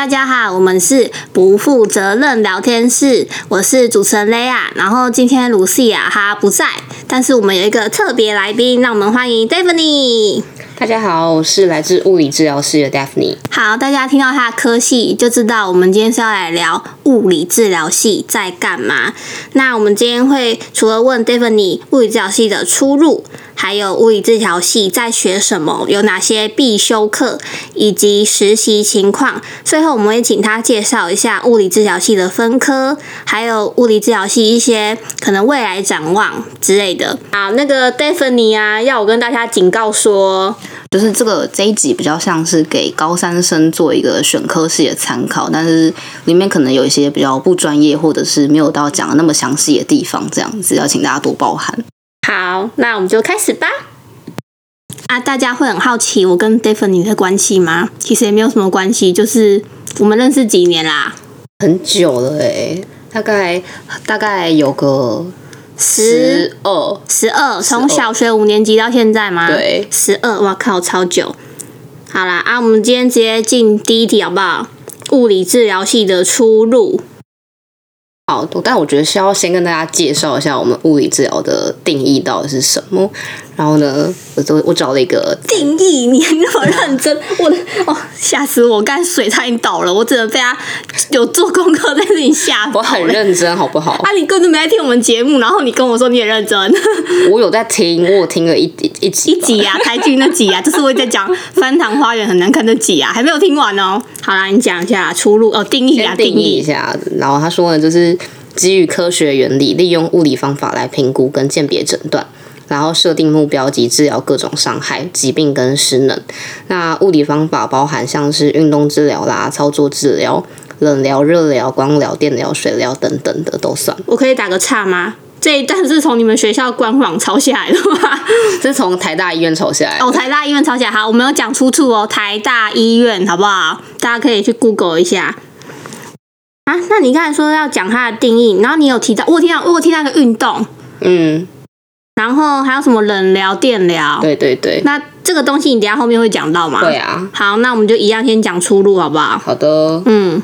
大家好，我们是不负责任聊天室，我是主持人雷亚。然后今天卢西亚她不在，但是我们有一个特别来宾，让我们欢迎 Daphne。大家好，我是来自物理治疗师的 Daphne。好，大家听到他的科系就知道，我们今天是要来聊物理治疗系在干嘛。那我们今天会除了问 Daphne 物理治疗系的出路，还有物理治疗系在学什么，有哪些必修课，以及实习情况。最后我们会请他介绍一下物理治疗系的分科，还有物理治疗系一些可能未来展望之类的。好，那个 Daphne 啊，要我跟大家警告说。就是这个这一集比较像是给高三生做一个选科系的参考，但是里面可能有一些比较不专业或者是没有到讲的那么详细的地方，这样子要请大家多包涵。好，那我们就开始吧。啊，大家会很好奇我跟 Daphne 的关系吗？其实也没有什么关系，就是我们认识几年啦，很久了诶，大概大概有个。十二，十二，从小学五年级到现在吗？对，十二，哇靠，超久。好啦，啊，我们今天直接进第一题好不好？物理治疗系的出路。好，但我觉得需要先跟大家介绍一下我们物理治疗的定义到底是什么。然后呢，我都我找了一个定义，你那么认真，我的哦，吓死我！刚水差点倒了，我只能被他有做功课在这里吓。我很认真，好不好？啊，你根本没在听我们节目，然后你跟我说你也认真。我有在听，我听了一一集一集啊，台剧那集啊，就是我在讲《翻糖花园》很难看的集啊，还没有听完哦。好啦，你讲一下出路哦，定义啊，定义一下。然后他说呢，就是基于科学原理，利用物理方法来评估跟鉴别诊断。然后设定目标及治疗各种伤害、疾病跟失能。那物理方法包含像是运动治疗啦、操作治疗、冷疗、热疗、光疗、电疗、水疗等等的都算。我可以打个岔吗？这一段是从你们学校官网抄下来的吗？是从台大医院抄下来。哦，台大医院抄下来。好，我们有讲出处哦，台大医院好不好？大家可以去 Google 一下。啊，那你刚才说要讲它的定义，然后你有提到，我听到，我听到个运动，嗯。然后还有什么冷疗、电疗？对对对。那这个东西你等下后面会讲到吗？对啊。好，那我们就一样先讲出路，好不好？好的。嗯。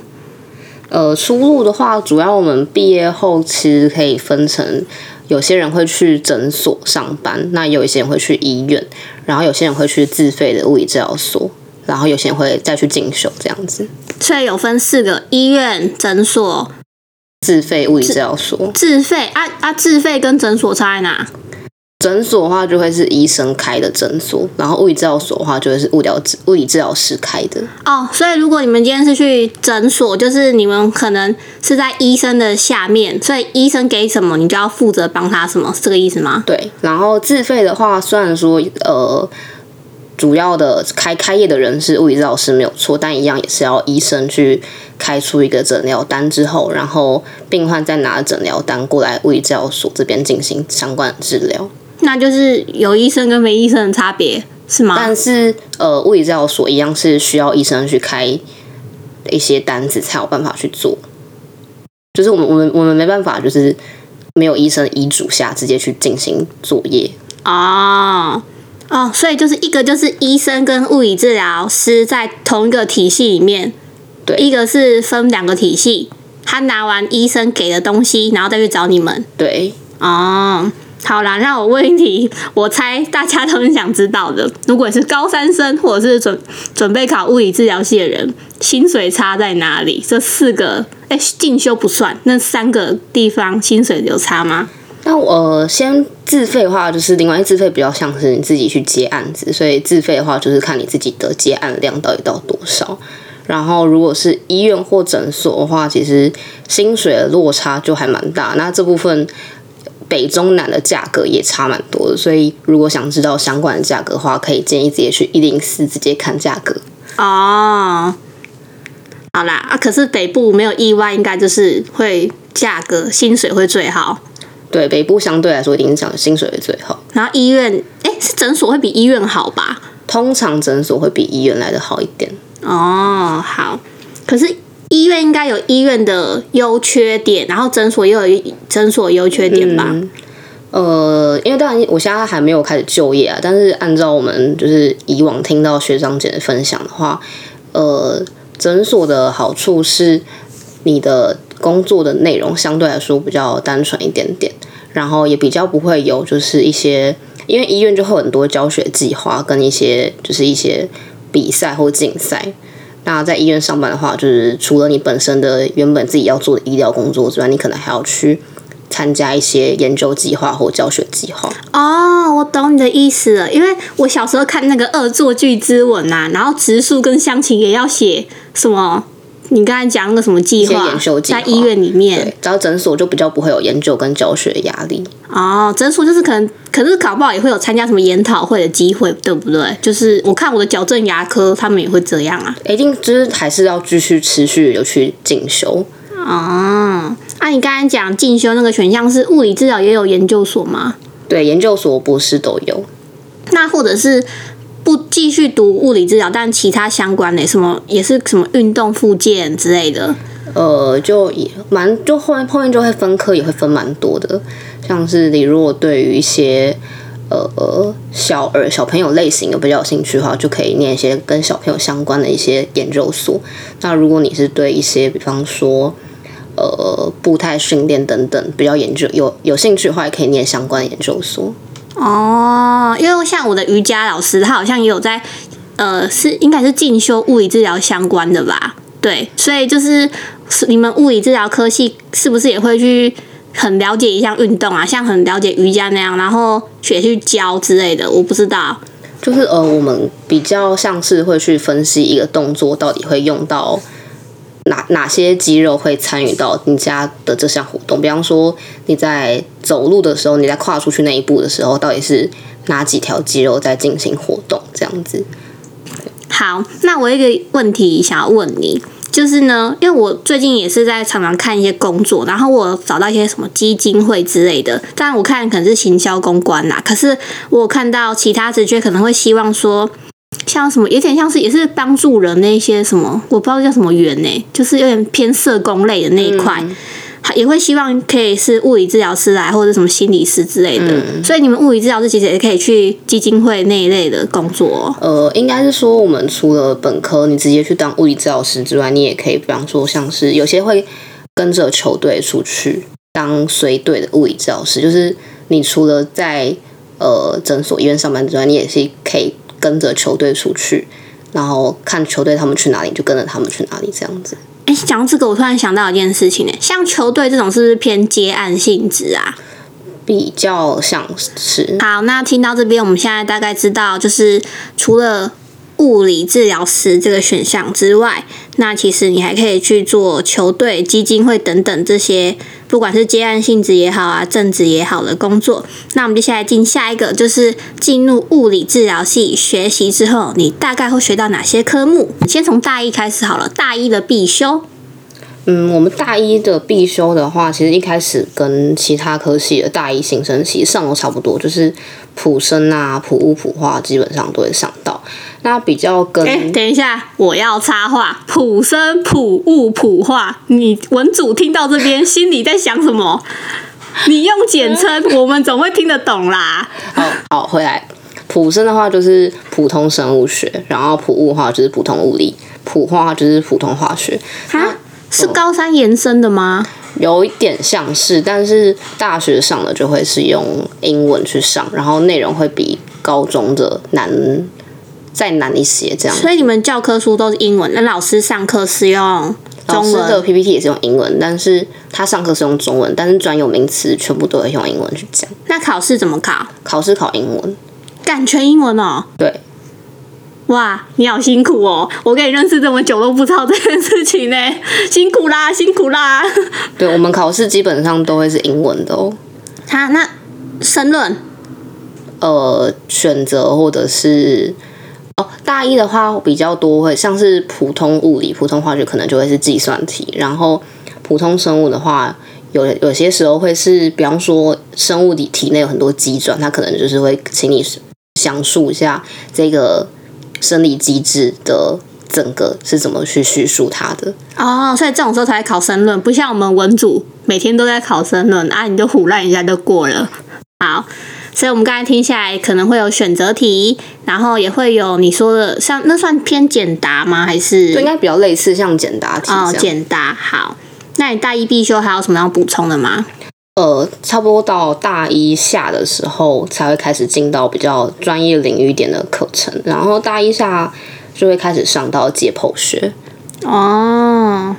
呃，出路的话，主要我们毕业后其实可以分成，有些人会去诊所上班，那有一些人会去医院，然后有些人会去自费的物理治疗所，然后有些人会再去进修这样子。所以有分四个：医院、诊所、自费物理治疗所。自费啊啊！自费跟诊所差在哪？诊所的话就会是医生开的诊所，然后物理治疗所的话就会是物疗治物理治疗师开的。哦，所以如果你们今天是去诊所，就是你们可能是在医生的下面，所以医生给什么，你就要负责帮他什么，是这个意思吗？对。然后自费的话，虽然说呃，主要的开开业的人是物理治疗师没有错，但一样也是要医生去开出一个诊疗单之后，然后病患再拿诊疗单过来物理治疗所这边进行相关的治疗。那就是有医生跟没医生的差别是吗？但是呃，物理治疗所一样是需要医生去开一些单子才有办法去做。就是我们我们我们没办法，就是没有医生医嘱下直接去进行作业哦哦，所以就是一个就是医生跟物理治疗师在同一个体系里面，对，一个是分两个体系，他拿完医生给的东西，然后再去找你们，对哦。好啦，那我问一题，我猜大家都很想知道的。如果是高三生，或者是准准备考物理治疗系的人，薪水差在哪里？这四个，哎，进修不算，那三个地方薪水有差吗？那我先自费的话，就是另外自费比较像是你自己去接案子，所以自费的话就是看你自己的接案量到底到多少。然后如果是医院或诊所的话，其实薪水的落差就还蛮大。那这部分。北中南的价格也差蛮多的，所以如果想知道相关的价格的话，可以建议直接去一零四直接看价格。哦，好啦，啊，可是北部没有意外，应该就是会价格薪水会最好。对，北部相对来说一定是讲薪水会最好。然后医院，哎，是诊所会比医院好吧？通常诊所会比医院来的好一点。哦，好，可是。医院应该有医院的优缺点，然后诊所也有诊所优缺点吧？呃，因为当然我现在还没有开始就业啊，但是按照我们就是以往听到学长姐的分享的话，呃，诊所的好处是你的工作的内容相对来说比较单纯一点点，然后也比较不会有就是一些，因为医院就会很多教学计划跟一些就是一些比赛或竞赛。那在医院上班的话，就是除了你本身的原本自己要做的医疗工作之外，你可能还要去参加一些研究计划或教学计划。哦，我懂你的意思了，因为我小时候看那个《恶作剧之吻》呐，然后植树跟香琴也要写什么？你刚才讲那个什么计划研修，计划在医院里面对，只要诊所就比较不会有研究跟教学的压力。哦，诊所就是可能，可是搞不好也会有参加什么研讨会的机会，对不对？就是我看我的矫正牙科，他们也会这样啊。一定就是还是要继续持续有去进修。哦，啊，你刚才讲进修那个选项是物理治疗也有研究所吗？对，研究所、博士都有。那或者是不继续读物理治疗，但其他相关的什么也是什么运动复健之类的。呃，就也蛮就后面后面就会分科，也会分蛮多的。像是你如果对于一些呃小儿小朋友类型有比较有兴趣的话，就可以念一些跟小朋友相关的一些研究所。那如果你是对一些比方说呃步态训练等等比较研究有有兴趣的话，也可以念相关研究所。哦，因为像我的瑜伽老师，他好像也有在，呃，是应该是进修物理治疗相关的吧？对，所以就是你们物理治疗科系是不是也会去很了解一项运动啊？像很了解瑜伽那样，然后学去教之类的？我不知道。就是呃，我们比较像是会去分析一个动作到底会用到哪哪些肌肉会参与到你家的这项活动。比方说你在走路的时候，你在跨出去那一步的时候，到底是哪几条肌肉在进行活动？这样子。好，那我有一个问题想要问你，就是呢，因为我最近也是在常常看一些工作，然后我找到一些什么基金会之类的，当然我看可能是行销公关啦，可是我看到其他职缺可能会希望说，像什么有点像是也是帮助人那些什么，我不知道叫什么员呢、就是有点偏社工类的那一块。也会希望可以是物理治疗师来，或者什么心理师之类的，所以你们物理治疗师其实也可以去基金会那一类的工作。哦、呃，应该是说我们除了本科你直接去当物理治疗师之外，你也可以，比方说像是有些会跟着球队出去当随队的物理治疗师，就是你除了在呃诊所、医院上班之外，你也是可以跟着球队出去，然后看球队他们去哪里，就跟着他们去哪里这样子。哎，讲到这个，我突然想到一件事情呢，像球队这种是不是偏接案性质啊？比较像是好，那听到这边，我们现在大概知道，就是除了物理治疗师这个选项之外，那其实你还可以去做球队、基金会等等这些，不管是接案性质也好啊，正职也好的工作。那我们接下来进下一个，就是进入物理治疗系学习之后，你大概会学到哪些科目？先从大一开始好了，大一的必修。嗯，我们大一的必修的话，其实一开始跟其他科系的大一新生其实上都差不多，就是普生啊、普物、普化基本上都会上到。那比较跟哎、等一下，我要插话，普生、普物、普化，你文组听到这边心里在想什么？你用简称，我们总会听得懂啦。好好回来，普生的话就是普通生物学，然后普物的话就是普通物理，普化就是普通化学。哈，是高三延伸的吗？有一点像是，但是大学上的就会是用英文去上，然后内容会比高中的难再难一些，这样。所以你们教科书都是英文，那老师上课是用中老师的。PPT 也是用英文，但是他上课是用中文，但是专有名词全部都会用英文去讲。那考试怎么考？考试考英文，感全英文哦。对，哇，你好辛苦哦！我跟你认识这么久都不知道这件事情呢，辛苦啦，辛苦啦。对我们考试基本上都会是英文的哦。他那申论呃，选择或者是哦，大一的话比较多会像是普通物理、普通化学，可能就会是计算题，然后普通生物的话。有有些时候会是，比方说生物体体内有很多机转，它可能就是会请你详述一下这个生理机制的整个是怎么去叙述它的。哦，所以这种时候才考申论，不像我们文组每天都在考申论啊，你就胡乱一下就过了。好，所以我们刚才听下来可能会有选择题，然后也会有你说的像那算偏简答吗？还是应该比较类似像简答题哦。简答？好，那你大一必修还有什么要补充的吗？呃，差不多到大一下的时候才会开始进到比较专业领域点的课程，然后大一下就会开始上到解剖学。哦，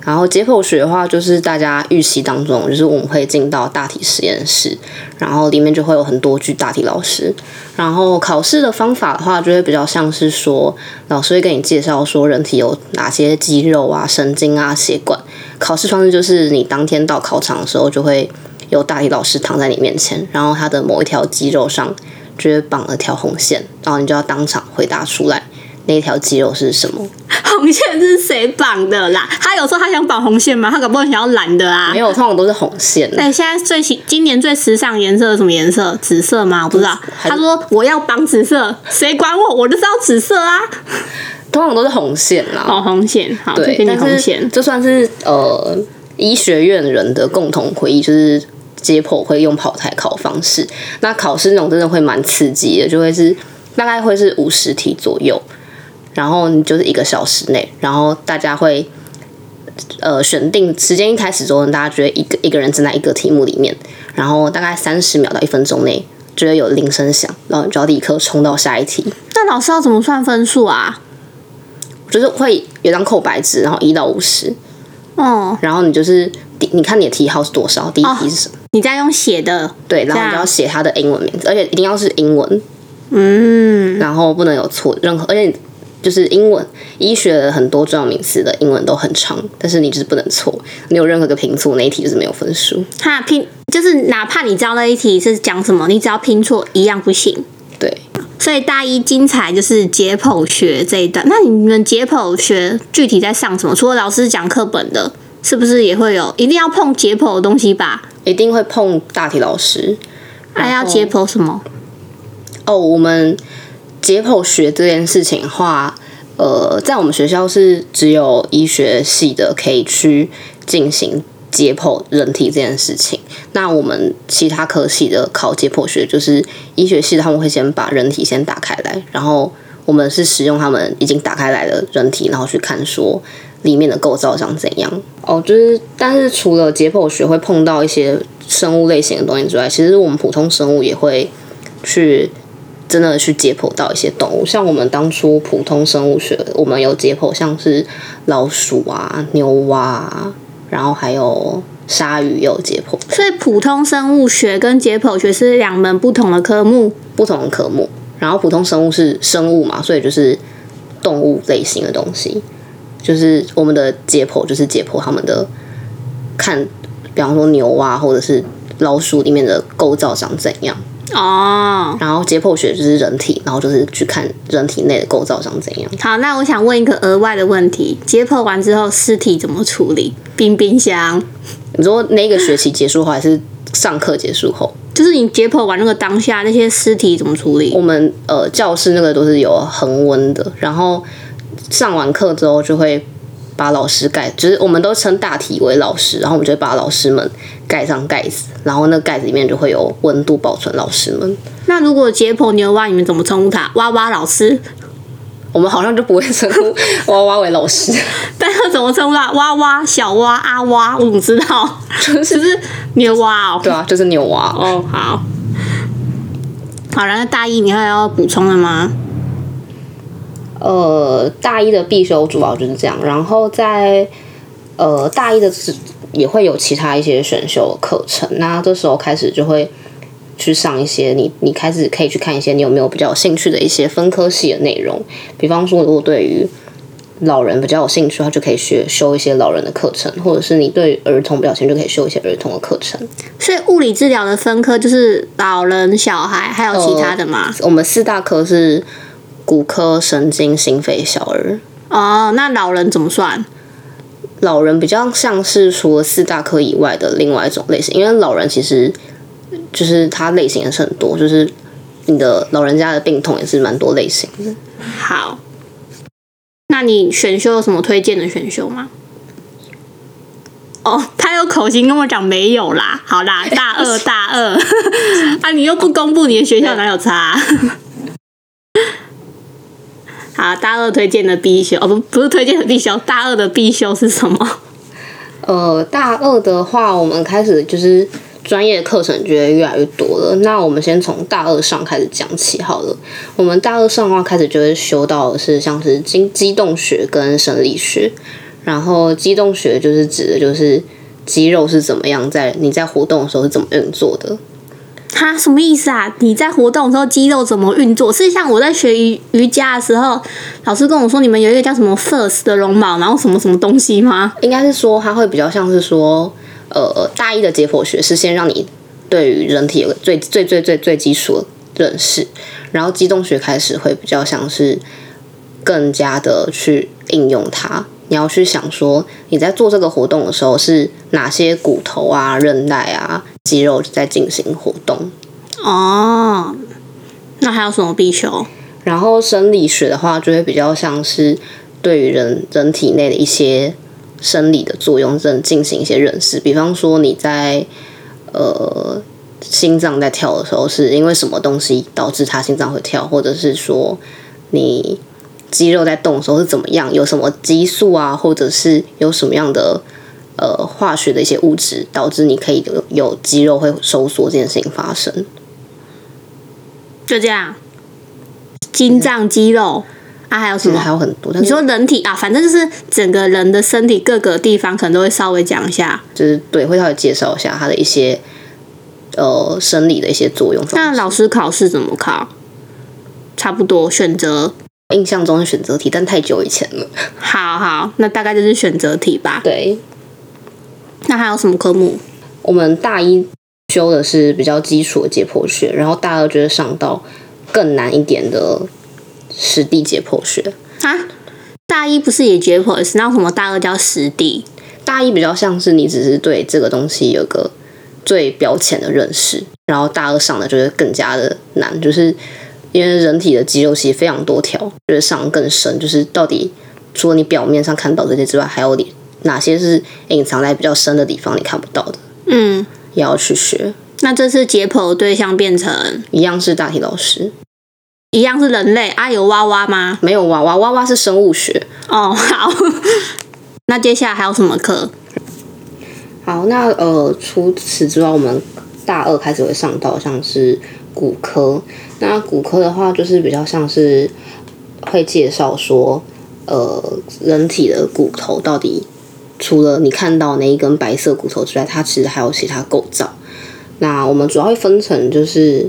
然后解剖学的话，就是大家预期当中，就是我们会进到大体实验室，然后里面就会有很多具大体老师。然后考试的方法的话，就会比较像是说，老师会跟你介绍说人体有哪些肌肉啊、神经啊、血管。考试方式就是你当天到考场的时候，就会有大体老师躺在你面前，然后他的某一条肌肉上就会绑了条红线，然后你就要当场回答出来那一条肌肉是什么。红线是谁绑的啦？他有说他想绑红线吗？他搞不好想要蓝的啊没。有，通常都是红线。对，现在最新今年最时尚颜色是什么颜色？紫色吗？我不知道。他说我要绑紫色，谁管我？我就是要紫色啊！通常都是红线啦。哦，红线，好，就对，给你红线。这算是呃医学院人的共同回忆，就是解剖会用跑台考方式。那考试那种真的会蛮刺激的，就会是大概会是五十题左右，然后你就是一个小时内，然后大家会。呃，选定时间一开始之后，大家觉得一个一个人站在一个题目里面，然后大概三十秒到一分钟内，就会有铃声响，然后你就要立刻冲到下一题。那老师要怎么算分数啊？就是会有张空白纸，然后一到五十，哦，然后你就是第你看你的题号是多少，第一题是什么？你在用写的，对，然后你就要写它的英文名字，而且一定要是英文，嗯，然后不能有错任何，而且就是英文医学的很多重要名词的英文都很长，但是你就是不能错，你有任何个拼错那一题就是没有分数。哈拼就是哪怕你知道那一题是讲什么，你只要拼错一样不行。对，所以大一精彩就是解剖学这一段。那你们解剖学具体在上什么？除了老师讲课本的，是不是也会有一定要碰解剖的东西吧？一定会碰大体老师。还要解剖什么？哦，我们解剖学这件事情的话，呃，在我们学校是只有医学系的可以去进行解剖人体这件事情。那我们其他科系的考解剖学，就是医学系他们会先把人体先打开来，然后我们是使用他们已经打开来的人体，然后去看说里面的构造长怎样。哦，就是但是除了解剖学会碰到一些生物类型的东西之外，其实我们普通生物也会去真的去解剖到一些动物，像我们当初普通生物学，我们有解剖像是老鼠啊、牛蛙啊，然后还有鲨鱼也有解剖，所以普通生物学跟解剖学是两门不同的科目。不同的科目。然后普通生物是生物嘛，所以就是动物类型的东西，就是我们的解剖就是解剖他们的看，比方说牛蛙或者是老鼠里面的构造长怎样。哦，然后解剖学就是人体，然后就是去看人体内的构造长怎样。好，那我想问一个额外的问题：解剖完之后，尸体怎么处理？冰冰箱？你说那个学期结束后，还是上课结束后？就是你解剖完那个当下，那些尸体怎么处理我？们呃教室那个都是有恒温的，然后上完课之后就会把老师盖，就是我们都称大体为老师，然后我们就会把老师们盖上盖子，然后那个盖子里面就会有温度保存老师们。那如果解剖牛蛙，你们怎么称呼它？蛙蛙老师？我们好像就不会称呼蛙蛙为老师，但是怎么称呼他？蛙蛙、小蛙、阿蛙，我怎么知道？就是牛蛙哦。对啊，就是牛蛙。哦，好。好，然后大一你还要补充的吗？呃，大一的必修主要就是这样，然后在呃大一的是也会有其他一些选修课程，那这时候开始就会去上一些你你开始可以去看一些你有没有比较有兴趣的一些分科系的内容，比方说如果对于老人比较有兴趣，他就可以学修一些老人的课程，或者是你对儿童比较有兴趣，就可以修一些儿童的课程。所以物理治疗的分科就是老人、小孩，还有其他的吗？我们四大科是骨科、神经、心肺、小儿。哦，那老人怎么算？老人比较像是除了四大科以外的另外一种类型，因为老人其实就是它类型也是很多，就是你的老人家的病痛也是蛮多类型的。好，那你选修有什么推荐的选修吗？哦，他有口型跟我讲没有啦。好啦，大二大二 啊，你又不公布你的学校哪有差、好，大二推荐的必修哦，不不是推荐的必修，大二的必修是什么？呃，大二的话，我们开始就是专业课程就会越来越多了。那我们先从大二上开始讲起好了。我们大二上的话，开始就会修到的是像是机机动学跟生理学。然后机动学就是指的就是肌肉是怎么样在你在活动的时候是怎么运作的。哈，什么意思啊？你在活动的时候肌肉怎么运作？是像我在学瑜瑜伽的时候，老师跟我说你们有一个叫什么 first 的绒毛，然后什么什么东西吗？应该是说它会比较像是说，呃，大一的解剖学是先让你对于人体有个最最最最最基础的认识，然后机动学开始会比较像是更加的去应用它。你要去想说你在做这个活动的时候是哪些骨头啊、韧带啊、肌肉在进行活动。哦，那还有什么必修？然后生理学的话，就会比较像是对于人人体内的一些生理的作用，正进行一些认识。比方说你在呃心脏在跳的时候，是因为什么东西导致他心脏会跳，或者是说你肌肉在动的时候是怎么样，有什么激素啊，或者是有什么样的呃化学的一些物质导致你可以有有肌肉会收缩这件事情发生。就这样，心脏肌肉啊，还有什么？还有很多，你说人体啊，反正就是整个人的身体各个地方，可能都会稍微讲一下。就是对，会稍微介绍一下它的一些呃生理的一些作用。那老师考试怎么考？差不多选择，印象中的选择题，但太久以前了。好好，那大概就是选择题吧。对，那还有什么科目？我们大一修的是比较基础的解剖学，然后大二就会上到更难一点的实地解剖学。啊，大一不是也解剖是那什么大二叫实地？大一比较像是你只是对这个东西有个最表浅的认识，然后大二上的就会更加的难，就是因为人体的肌肉其实非常多条，就是上更深，就是到底除了你表面上看到这些之外，还有你哪些是隐藏在比较深的地方你看不到的，嗯，也要去学。那这次解剖的对象变成一样是大体老师，一样是人类啊？有蛙蛙吗？没有娃娃，娃娃是生物学。哦，好。那接下来还有什么课？好，那呃，除此之外，我们大二开始会上到像是骨科。那骨科的话，就是比较像是会介绍说，呃，人体的骨头到底除了你看到那一根白色骨头之外，它其实还有其他构造。那我们主要会分成就是。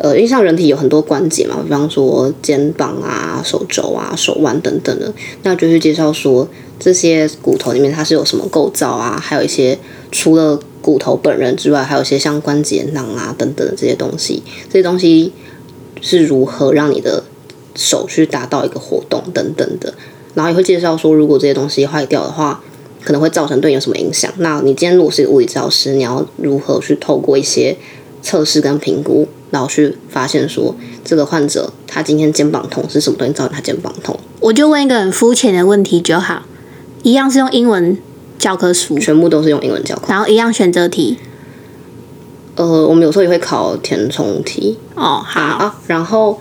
呃，因为像人体有很多关节嘛，比方说肩膀啊、手肘啊、手腕等等的，那就是介绍说这些骨头里面它是有什么构造啊，还有一些除了骨头本人之外，还有一些像关节囊啊等等的这些东西，这些东西是如何让你的手去达到一个活动等等的，然后也会介绍说，如果这些东西坏掉的话，可能会造成对你有什么影响。那你今天如果是一个物理治疗师，你要如何去透过一些测试跟评估？然后去发现说，这个患者他今天肩膀痛是什么东西造成他肩膀痛？我就问一个很肤浅的问题就好，一样是用英文教科书，全部都是用英文教科。然后一样选择题。呃，我们有时候也会考填充题哦，好，啊。然后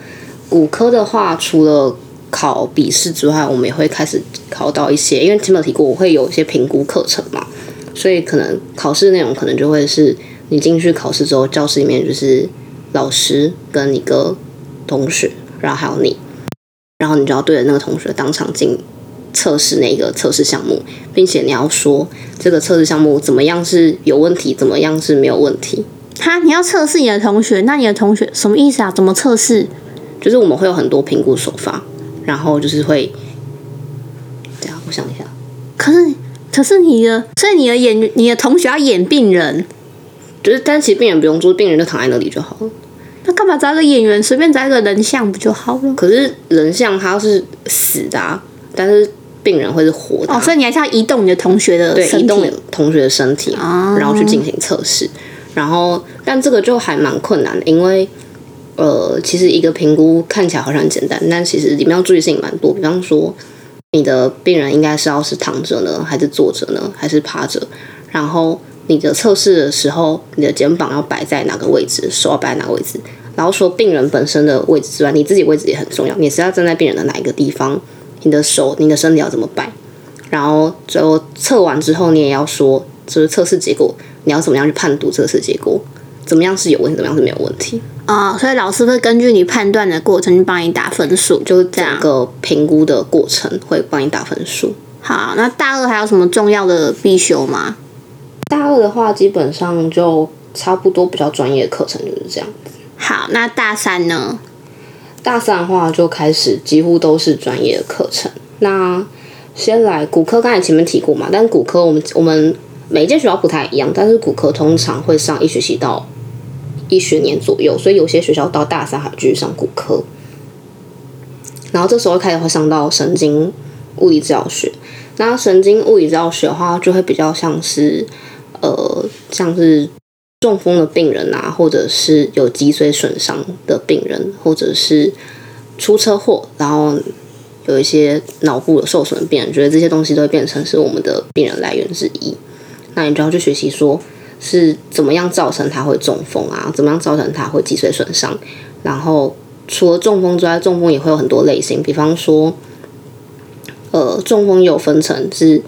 骨科的话，除了考笔试之外，我们也会开始考到一些，因为前面有提过，我会有一些评估课程嘛，所以可能考试内容可能就会是你进去考试之后，教室里面就是。老师跟一个同学，然后还有你，然后你就要对着那个同学当场进测试那个测试项目，并且你要说这个测试项目怎么样是有问题，怎么样是没有问题。哈，你要测试你的同学，那你的同学什么意思啊？怎么测试？就是我们会有很多评估手法，然后就是会，这样我想一下。可是，可是你的，所以你的演，你的同学要演病人。就是，但其实病人不用做，病人就躺在那里就好了。那干嘛找一个演员，随便找一个人像不就好了？可是人像他是死的，啊，但是病人会是活的。哦，所以你还是要移动你的同学的对，移动同学的身体，然后去进行测试。然后，但这个就还蛮困难的，因为呃，其实一个评估看起来好像很简单，但其实里面要注意事情蛮多。比方说，你的病人应该是要是躺着呢，还是坐着呢，还是趴着？然后你的测试的时候，你的肩膀要摆在哪个位置，手要摆在哪个位置。然后说病人本身的位置之外，你自己位置也很重要。你是要站在病人的哪一个地方？你的手、你的身体要怎么摆？然后最后测完之后，你也要说，就是测试结果，你要怎么样去判读测试结果？怎么样是有问题，怎么样是没有问题？哦，所以老师会根据你判断的过程去帮你打分数，就是这样整。个评估的过程会帮你打分数。好，那大二还有什么重要的必修吗？大二的话，基本上就差不多比较专业的课程就是这样子。好，那大三呢？大三的话就开始几乎都是专业的课程。那先来骨科，刚才前面提过嘛，但骨科我们我们每一间学校不太一样，但是骨科通常会上一学期到一学年左右，所以有些学校到大三还继续上骨科。然后这时候开始会上到神经物理治疗学。那神经物理治疗学的话，就会比较像是呃，像是中风的病人啊，或者是有脊髓损伤的病人，或者是出车祸，然后有一些脑部有受损的病人，觉得这些东西都会变成是我们的病人来源之一。那你就要去学习说，是怎么样造成他会中风啊？怎么样造成他会脊髓损伤？然后除了中风之外，中风也会有很多类型，比方说，呃，中风有分成是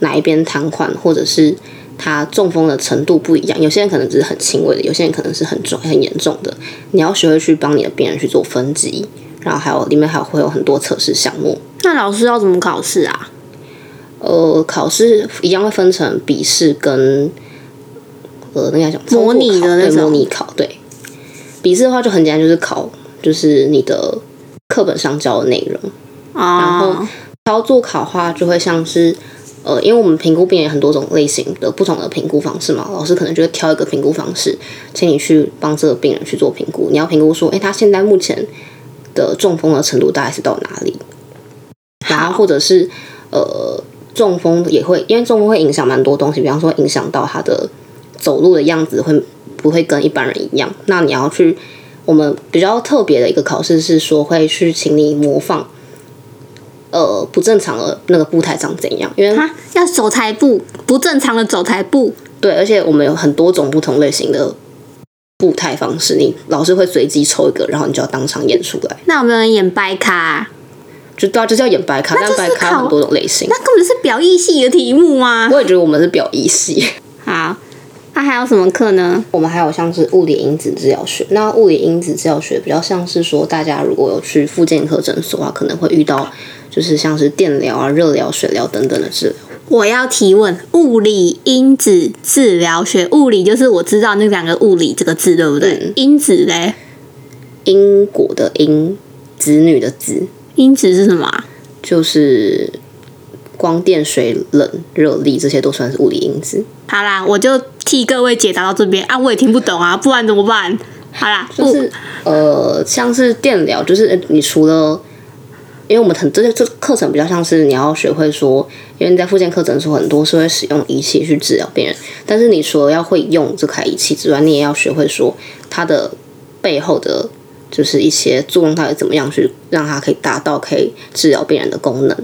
哪一边瘫痪，或者是他中风的程度不一样。有些人可能只是很轻微的，有些人可能是很重、很严重的。你要学会去帮你的病人去做分级，然后还有里面还会有很多测试项目。那老师要怎么考试啊？呃，考试一样会分成笔试跟呃，那个叫模拟的那对种模拟考。对，笔试的话就很简单，就是考就是你的课本上教的内容。啊然后操作考的话，就会像是呃，因为我们评估病人有很多种类型的不同的评估方式嘛，老师可能就会挑一个评估方式，请你去帮这个病人去做评估。你要评估说，哎，他现在目前的中风的程度大概是到哪里？然后或者是呃，中风也会，因为中风会影响蛮多东西，比方说影响到他的走路的样子会不会跟一般人一样？那你要去，我们比较特别的一个考试是说会去请你模仿，呃，不正常的那个步态长怎样？因为啊，要走台步，不正常的走台步。对，而且我们有很多种不同类型的步态方式，你老师会随机抽一个，然后你就要当场演出来。那有没有人演白卡啊、就对啊，就是要演白卡，但白卡有很多种类型那。根本是表意系的题目吗？我也觉得我们是表意系。好，那还有什么课呢？我们还有像是物理因子治疗学，那物理因子治疗学比较像是说，大家如果有去复健科诊所的话，可能会遇到就是像是电疗啊、热疗、水疗等等的治疗。我要提问：物理因子治疗学，物理就是我知道那两个物理这个字，对不对？嗯因子嘞，因果的因，子女的子，因子是什么啊、就是光电、水冷、热力，这些都算是物理因子。好啦，我就替各位解答到这边啊，我也听不懂啊，不然怎么办？好啦，就是呃，像是电疗，就是呃你除了，因为我们很这些这课程比较像是你要学会说，因为你在复健课诊所很多是会使用仪器去治疗病人，但是你除了要会用这台仪器之外，你也要学会说它的背后的，就是一些作用到底怎么样去让它可以达到可以治疗病人的功能。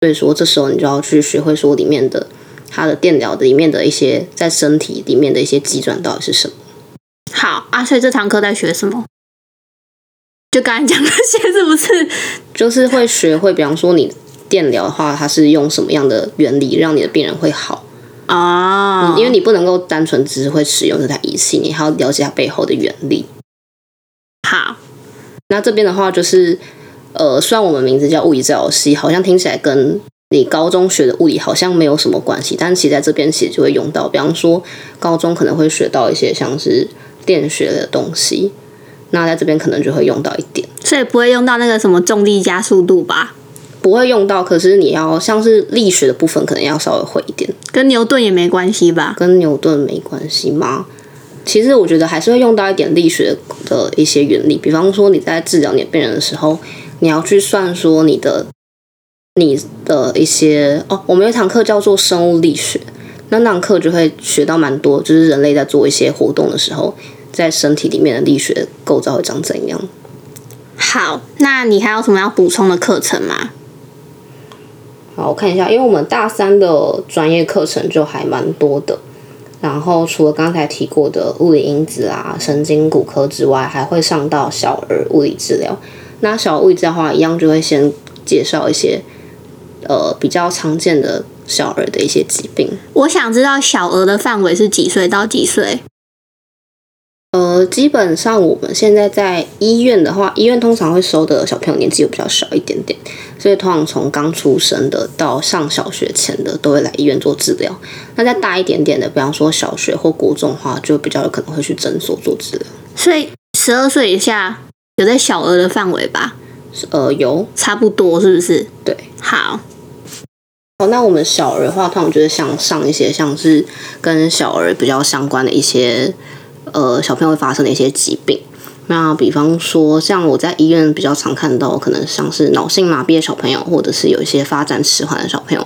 所以说，这时候你就要去学会说里面的它的电疗的里面的一些在身体里面的一些机转到底是什么。好啊，所以这堂课在学什么？就刚才讲那些，是不是？就是会学会，比方说你电疗的话，它是用什么样的原理让你的病人会好？哦，因为你不能够单纯只是会使用这台仪器，你还要了解它背后的原理。好，那这边的话就是，呃，虽然我们名字叫物理治疗系，好像听起来跟你高中学的物理好像没有什么关系，但是其实在这边其实就会用到，比方说高中可能会学到一些像是电学的东西，那在这边可能就会用到一点。所以不会用到那个什么重力加速度吧？不会用到，可是你要像是力学的部分，可能要稍微会一点。跟牛顿也没关系吧？跟牛顿没关系吗？其实我觉得还是会用到一点力学的一些原理，比方说你在治疗你的病人的时候，你要去算说你的你的一些哦，我们有一堂课叫做生物力学，那那堂课就会学到蛮多，就是人类在做一些活动的时候，在身体里面的力学构造会长怎样。好，那你还有什么要补充的课程吗？好，我看一下，因为我们大三的专业课程就还蛮多的。然后除了刚才提过的物理因子啊、神经骨科之外，还会上到小儿物理治疗。那小儿物理治疗的话，一样就会先介绍一些呃比较常见的小儿的一些疾病。我想知道小儿的范围是几岁到几岁？呃，基本上我们现在在医院的话，医院通常会收的小朋友年纪又比较小一点点，所以通常从刚出生的到上小学前的都会来医院做治疗。那再大一点点的，比方说小学或国中的话，就比较有可能会去诊所做治疗。所以十二岁以下有在小儿的范围吧？呃，有差不多是不是？对。好，哦，那我们小儿的话，通常就是像上一些像是跟小儿比较相关的一些。呃，小朋友会发生的一些疾病，那比方说，像我在医院比较常看到，可能像是脑性麻痹的小朋友，或者是有一些发展迟缓的小朋友，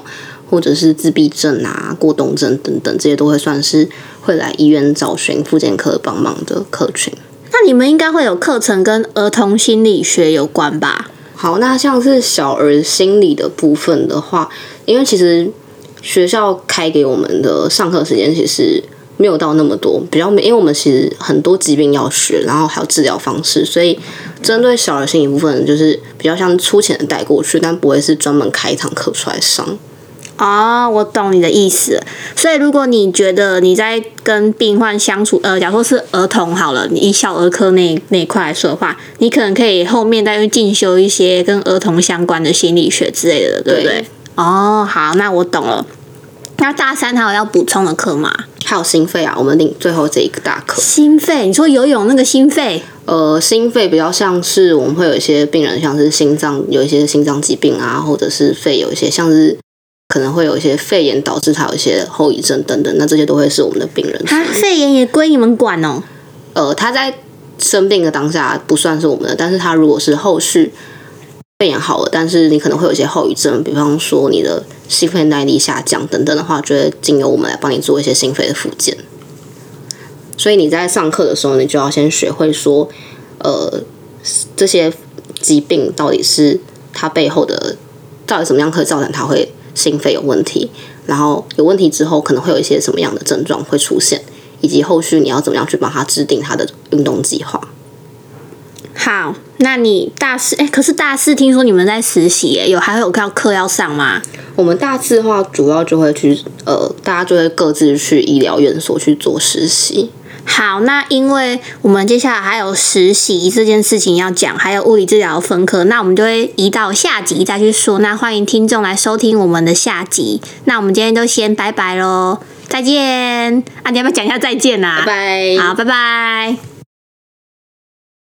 或者是自闭症啊、过动症等等，这些都会算是会来医院找寻复健科帮忙的客群。那你们应该会有课程跟儿童心理学有关吧？好，那像是小儿心理的部分的话，因为其实学校开给我们的上课时间其实。没有到那么多，比较没，因为我们其实很多疾病要学，然后还有治疗方式，所以针对小儿心理部分，就是比较像粗浅的带过去，但不会是专门开一堂课出来上。哦，我懂你的意思。所以如果你觉得你在跟病患相处，呃，假如说是儿童好了，你以小儿科那那一块来说的话，你可能可以后面再去进修一些跟儿童相关的心理学之类的，对不对？哦，好，那我懂了。那大三还有要补充的课吗？还有心肺啊，我们领最后这一个大课。心肺，你说游泳那个心肺？呃，心肺比较像是我们会有一些病人，像是心脏有一些心脏疾病啊，或者是肺有一些像是可能会有一些肺炎导致他有一些后遗症等等，那这些都会是我们的病人。他肺炎也归你们管哦？呃，他在生病的当下不算是我们的，但是他如果是后续。肺炎好了，但是你可能会有一些后遗症，比方说你的心肺耐力下降等等的话，就会经由我们来帮你做一些心肺的复健。所以你在上课的时候，你就要先学会说，呃，这些疾病到底是它背后的到底怎么样可以造成它会心肺有问题，然后有问题之后可能会有一些什么样的症状会出现，以及后续你要怎么样去帮他制定他的运动计划。好，那你大四哎，可是大四听说你们在实习哎，有还会有课课要上吗？我们大四的话，主要就会去呃，大家就会各自去医疗院所去做实习。好，那因为我们接下来还有实习这件事情要讲，还有物理治疗分科，那我们就会移到下集再去说。那欢迎听众来收听我们的下集。那我们今天就先拜拜喽，再见啊！你要不要讲一下再见啊？拜拜，好，拜拜。